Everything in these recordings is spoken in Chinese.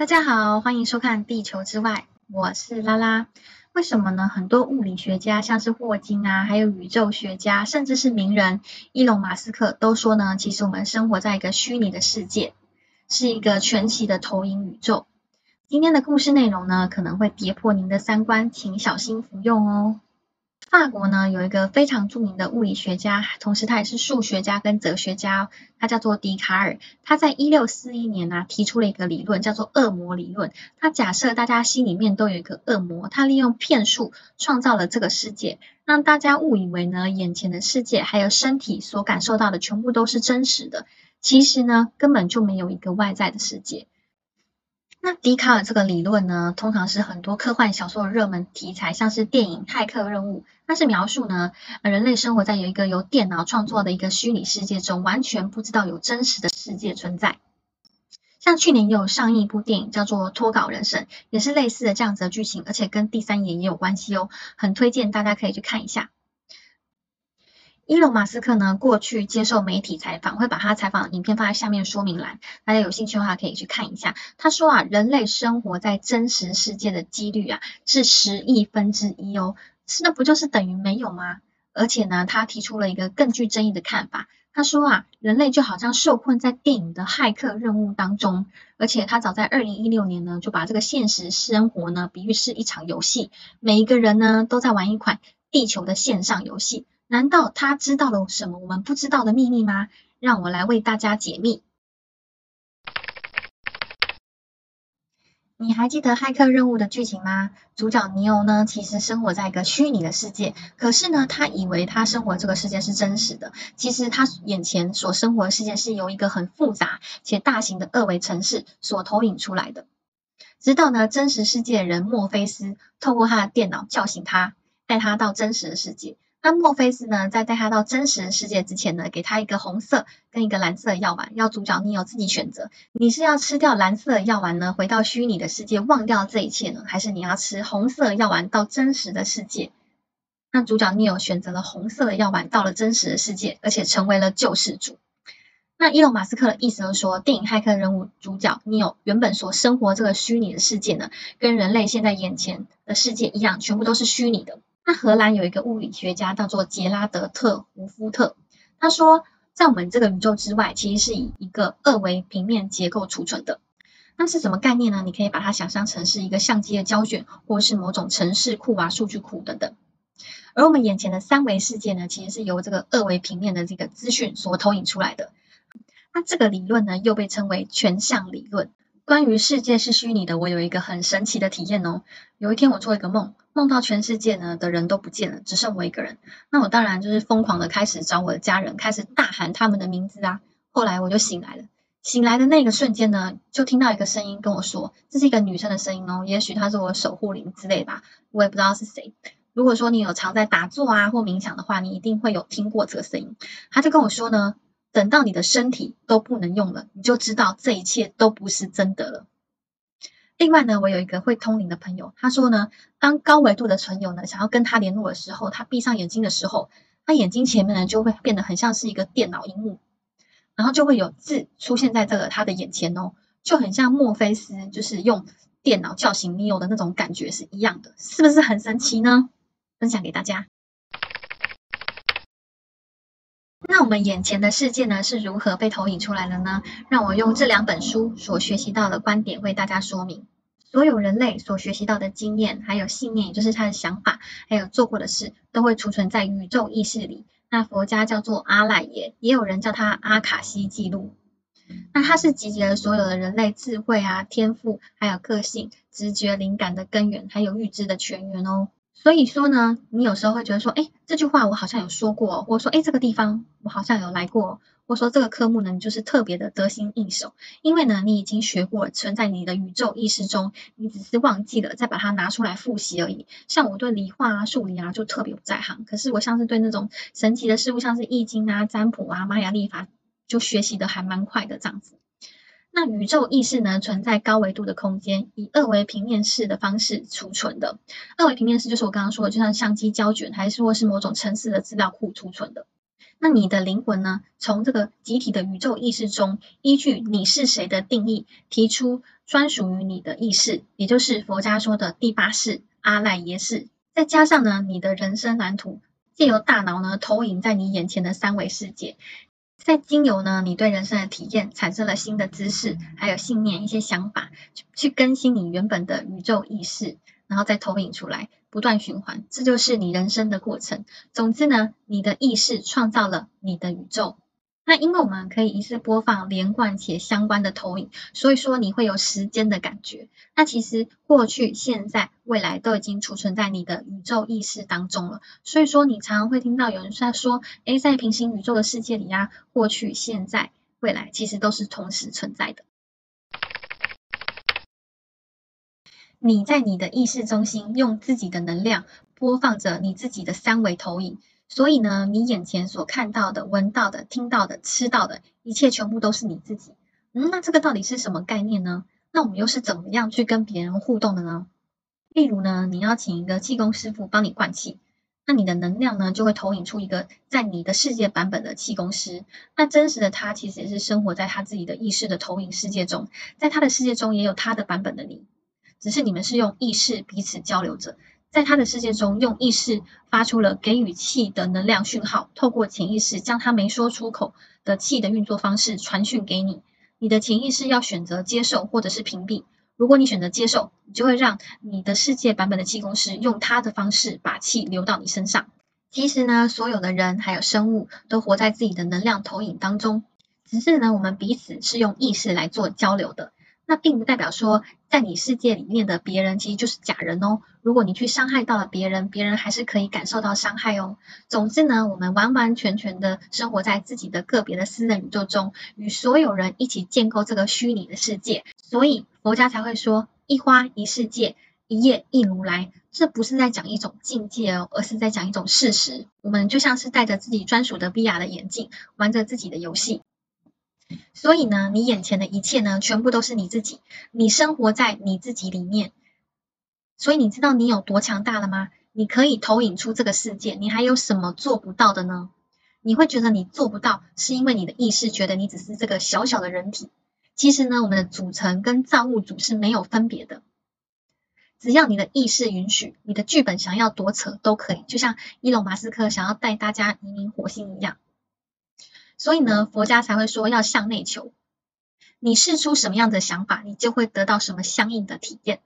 大家好，欢迎收看《地球之外》，我是拉拉。为什么呢？很多物理学家，像是霍金啊，还有宇宙学家，甚至是名人伊隆马斯克，都说呢，其实我们生活在一个虚拟的世界，是一个全息的投影宇宙。今天的故事内容呢，可能会跌破您的三观，请小心服用哦。法国呢有一个非常著名的物理学家，同时他也是数学家跟哲学家，他叫做笛卡尔。他在一六四一年呢提出了一个理论，叫做恶魔理论。他假设大家心里面都有一个恶魔，他利用骗术创造了这个世界，让大家误以为呢眼前的世界还有身体所感受到的全部都是真实的。其实呢根本就没有一个外在的世界。那笛卡尔这个理论呢，通常是很多科幻小说的热门题材，像是电影《骇客任务》，它是描述呢，人类生活在有一个由电脑创作的一个虚拟世界中，完全不知道有真实的世界存在。像去年也有上映一部电影叫做《脱稿人生》，也是类似的这样子的剧情，而且跟第三眼也有关系哦，很推荐大家可以去看一下。伊隆马斯克呢，过去接受媒体采访，会把他采访的影片放在下面说明栏，大家有兴趣的话可以去看一下。他说啊，人类生活在真实世界的几率啊是十亿分之一哦，是那不就是等于没有吗？而且呢，他提出了一个更具争议的看法，他说啊，人类就好像受困在电影的骇客任务当中，而且他早在二零一六年呢，就把这个现实生活呢比喻是一场游戏，每一个人呢都在玩一款地球的线上游戏。难道他知道了什么我们不知道的秘密吗？让我来为大家解密。你还记得骇客任务的剧情吗？主角尼欧呢，其实生活在一个虚拟的世界，可是呢，他以为他生活这个世界是真实的。其实他眼前所生活的世界是由一个很复杂且大型的二维城市所投影出来的。直到呢，真实世界人墨菲斯透过他的电脑叫醒他，带他到真实的世界。那墨菲斯呢，在带他到真实世界之前呢，给他一个红色跟一个蓝色的药丸，要主角你有自己选择，你是要吃掉蓝色的药丸呢，回到虚拟的世界忘掉这一切呢，还是你要吃红色的药丸到真实的世界？那主角你有选择了红色的药丸，到了真实的世界，而且成为了救世主。那伊隆马斯克的意思就是说，电影《骇客任务》主角你有原本所生活这个虚拟的世界呢，跟人类现在眼前的世界一样，全部都是虚拟的。那荷兰有一个物理学家叫做杰拉德特胡夫特，他说，在我们这个宇宙之外，其实是以一个二维平面结构储存的。那是什么概念呢？你可以把它想象成是一个相机的胶卷，或是某种城市库啊、数据库等等。而我们眼前的三维世界呢，其实是由这个二维平面的这个资讯所投影出来的。那这个理论呢，又被称为全像理论。关于世界是虚拟的，我有一个很神奇的体验哦。有一天我做一个梦，梦到全世界呢的人都不见了，只剩我一个人。那我当然就是疯狂的开始找我的家人，开始大喊他们的名字啊。后来我就醒来了，醒来的那个瞬间呢，就听到一个声音跟我说，这是一个女生的声音哦，也许她是我守护灵之类吧，我也不知道是谁。如果说你有常在打坐啊或冥想的话，你一定会有听过这个声音。他就跟我说呢。等到你的身体都不能用了，你就知道这一切都不是真的了。另外呢，我有一个会通灵的朋友，他说呢，当高维度的存有呢想要跟他联络的时候，他闭上眼睛的时候，他眼睛前面呢就会变得很像是一个电脑荧幕，然后就会有字出现在这个他的眼前哦，就很像墨菲斯就是用电脑叫醒尼欧的那种感觉是一样的，是不是很神奇呢？分享给大家。我们眼前的世界呢是如何被投影出来的呢？让我用这两本书所学习到的观点为大家说明。所有人类所学习到的经验，还有信念，也就是他的想法，还有做过的事，都会储存在宇宙意识里。那佛家叫做阿赖耶，也有人叫它阿卡西记录。那它是集结了所有的人类智慧啊、天赋，还有个性、直觉、灵感的根源，还有预知的泉源哦。所以说呢，你有时候会觉得说，哎，这句话我好像有说过，或者说，哎，这个地方我好像有来过，或者说这个科目呢，你就是特别的得心应手，因为呢，你已经学过，存在你的宇宙意识中，你只是忘记了再把它拿出来复习而已。像我对理化啊、数理啊就特别不在行，可是我像是对那种神奇的事物，像是易经啊、占卜啊、玛雅历法，就学习的还蛮快的这样子。那宇宙意识呢，存在高维度的空间，以二维平面式的方式储存的。二维平面式就是我刚刚说的，就像相机胶卷，还是或是某种城市的资料库储存的。那你的灵魂呢，从这个集体的宇宙意识中，依据你是谁的定义，提出专属于你的意识，也就是佛家说的第八世阿赖耶识。再加上呢，你的人生蓝图，借由大脑呢投影在你眼前的三维世界，在精油呢你对人生的体验，产生了新的知识，还有信念，一些想法，去去更新你原本的宇宙意识。然后再投影出来，不断循环，这就是你人生的过程。总之呢，你的意识创造了你的宇宙。那因为我们可以一次播放连贯且相关的投影，所以说你会有时间的感觉。那其实过去、现在、未来都已经储存在你的宇宙意识当中了。所以说你常常会听到有人在说，诶，在平行宇宙的世界里啊，过去、现在、未来其实都是同时存在的。你在你的意识中心用自己的能量播放着你自己的三维投影，所以呢，你眼前所看到的、闻到的、听到的、吃到的一切，全部都是你自己。嗯，那这个到底是什么概念呢？那我们又是怎么样去跟别人互动的呢？例如呢，你要请一个气功师傅帮你灌气，那你的能量呢就会投影出一个在你的世界版本的气功师。那真实的他其实也是生活在他自己的意识的投影世界中，在他的世界中也有他的版本的你。只是你们是用意识彼此交流着，在他的世界中，用意识发出了给予气的能量讯号，透过潜意识将他没说出口的气的运作方式传讯给你。你的潜意识要选择接受或者是屏蔽。如果你选择接受，你就会让你的世界版本的气功师用他的方式把气流到你身上。其实呢，所有的人还有生物都活在自己的能量投影当中，只是呢，我们彼此是用意识来做交流的。那并不代表说，在你世界里面的别人其实就是假人哦。如果你去伤害到了别人，别人还是可以感受到伤害哦。总之呢，我们完完全全的生活在自己的个别的私人宇宙中，与所有人一起建构这个虚拟的世界。所以佛家才会说一花一世界，一叶一如来。这不是在讲一种境界哦，而是在讲一种事实。我们就像是戴着自己专属的 VR 的眼镜，玩着自己的游戏。所以呢，你眼前的一切呢，全部都是你自己，你生活在你自己里面。所以你知道你有多强大了吗？你可以投影出这个世界，你还有什么做不到的呢？你会觉得你做不到，是因为你的意识觉得你只是这个小小的人体。其实呢，我们的组成跟造物主是没有分别的。只要你的意识允许，你的剧本想要多扯都可以，就像伊隆马斯克想要带大家移民火星一样。所以呢，佛家才会说要向内求。你试出什么样的想法，你就会得到什么相应的体验。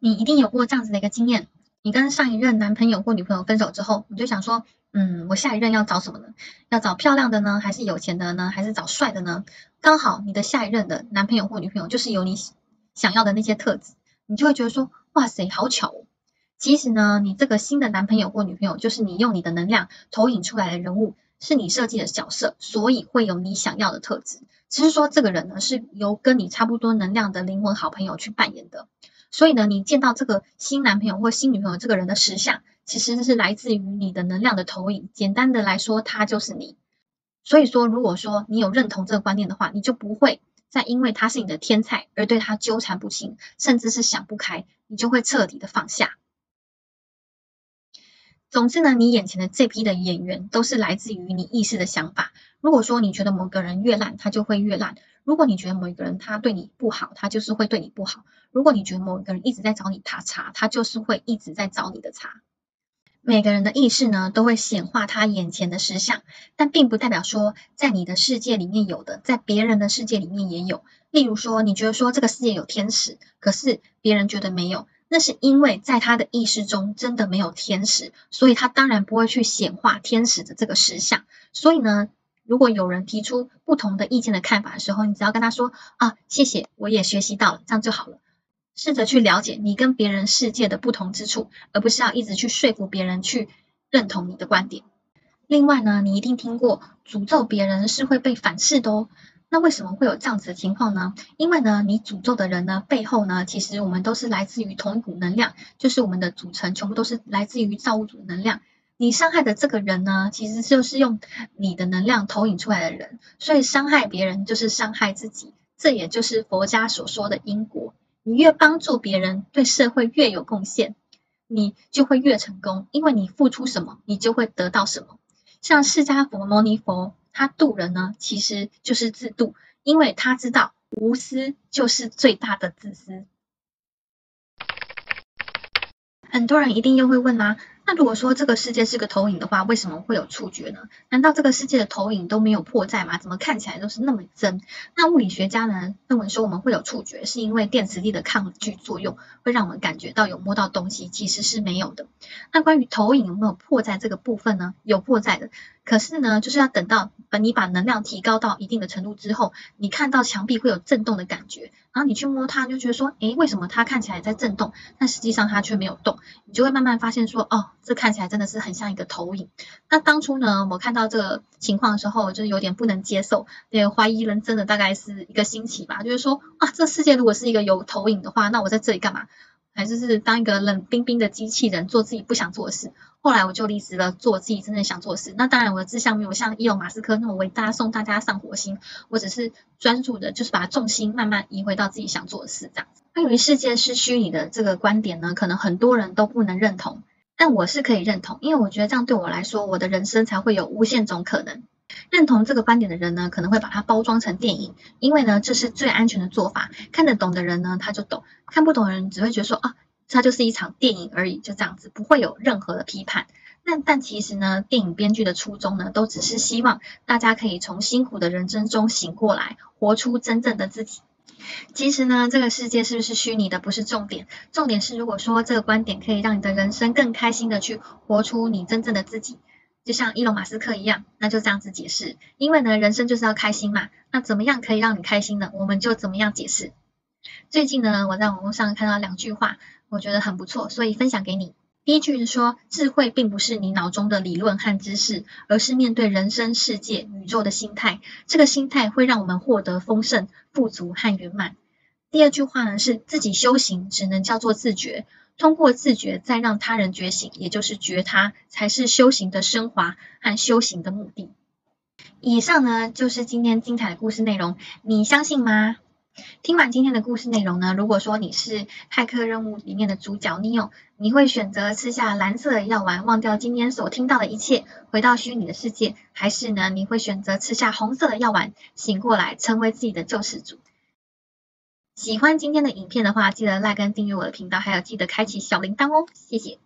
你一定有过这样子的一个经验：你跟上一任男朋友或女朋友分手之后，你就想说，嗯，我下一任要找什么呢？要找漂亮的呢，还是有钱的呢，还是找帅的呢？刚好你的下一任的男朋友或女朋友就是有你想要的那些特质，你就会觉得说，哇塞，好巧哦！其实呢，你这个新的男朋友或女朋友，就是你用你的能量投影出来的人物。是你设计的角色，所以会有你想要的特质。只是说这个人呢，是由跟你差不多能量的灵魂好朋友去扮演的。所以呢，你见到这个新男朋友或新女朋友这个人的实相，其实是来自于你的能量的投影。简单的来说，他就是你。所以说，如果说你有认同这个观念的话，你就不会再因为他是你的天才而对他纠缠不清，甚至是想不开，你就会彻底的放下。总之呢，你眼前的这批的演员都是来自于你意识的想法。如果说你觉得某个人越烂，他就会越烂；如果你觉得某一个人他对你不好，他就是会对你不好；如果你觉得某一个人一直在找你茬茬，他就是会一直在找你的茬。每个人的意识呢，都会显化他眼前的实相，但并不代表说在你的世界里面有的，在别人的世界里面也有。例如说，你觉得说这个世界有天使，可是别人觉得没有。那是因为在他的意识中真的没有天使，所以他当然不会去显化天使的这个实相。所以呢，如果有人提出不同的意见的看法的时候，你只要跟他说啊，谢谢，我也学习到了，这样就好了。试着去了解你跟别人世界的不同之处，而不是要一直去说服别人去认同你的观点。另外呢，你一定听过诅咒别人是会被反噬的哦。那为什么会有这样子的情况呢？因为呢，你诅咒的人呢，背后呢，其实我们都是来自于同一股能量，就是我们的组成全部都是来自于造物主的能量。你伤害的这个人呢，其实就是用你的能量投影出来的人，所以伤害别人就是伤害自己。这也就是佛家所说的因果。你越帮助别人，对社会越有贡献，你就会越成功，因为你付出什么，你就会得到什么。像释迦佛牟尼佛，他渡人呢，其实就是自渡，因为他知道无私就是最大的自私。很多人一定又会问啦，那如果说这个世界是个投影的话，为什么会有触觉呢？难道这个世界的投影都没有破绽吗？怎么看起来都是那么真？那物理学家呢认为说我们会有触觉，是因为电磁力的抗拒作用会让我们感觉到有摸到东西，其实是没有的。那关于投影有没有破绽这个部分呢？有破绽的，可是呢，就是要等到呃你把能量提高到一定的程度之后，你看到墙壁会有震动的感觉。然后你去摸它，就觉得说，诶，为什么它看起来在震动，但实际上它却没有动？你就会慢慢发现说，哦，这看起来真的是很像一个投影。那当初呢，我看到这个情况的时候，就是有点不能接受，也怀疑人生的大概是一个星期吧，就是说，啊，这世界如果是一个有投影的话，那我在这里干嘛？还是是当一个冷冰冰的机器人，做自己不想做的事。后来我就离职了，做自己真正想做的事。那当然，我的志向没有像伊隆马斯克那么伟大，送大家上火星。我只是专注的，就是把重心慢慢移回到自己想做的事，这样子。关于世界是虚拟的这个观点呢，可能很多人都不能认同，但我是可以认同，因为我觉得这样对我来说，我的人生才会有无限种可能。认同这个观点的人呢，可能会把它包装成电影，因为呢，这是最安全的做法。看得懂的人呢，他就懂；看不懂的人只会觉得说啊。它就是一场电影而已，就这样子，不会有任何的批判。那但其实呢，电影编剧的初衷呢，都只是希望大家可以从辛苦的人生中醒过来，活出真正的自己。其实呢，这个世界是不是虚拟的不是重点，重点是如果说这个观点可以让你的人生更开心的去活出你真正的自己，就像伊隆马斯克一样，那就这样子解释。因为呢，人生就是要开心嘛，那怎么样可以让你开心呢？我们就怎么样解释。最近呢，我在网络上看到两句话。我觉得很不错，所以分享给你。第一句是说，智慧并不是你脑中的理论和知识，而是面对人生世界、宇宙的心态。这个心态会让我们获得丰盛、富足和圆满。第二句话呢，是自己修行只能叫做自觉，通过自觉再让他人觉醒，也就是觉他，才是修行的升华和修行的目的。以上呢，就是今天精彩的故事内容，你相信吗？听完今天的故事内容呢，如果说你是骇客任务里面的主角 Neo，你会选择吃下蓝色的药丸，忘掉今天所听到的一切，回到虚拟的世界，还是呢，你会选择吃下红色的药丸，醒过来，成为自己的救世主？喜欢今天的影片的话，记得 like 跟订阅我的频道，还有记得开启小铃铛哦，谢谢。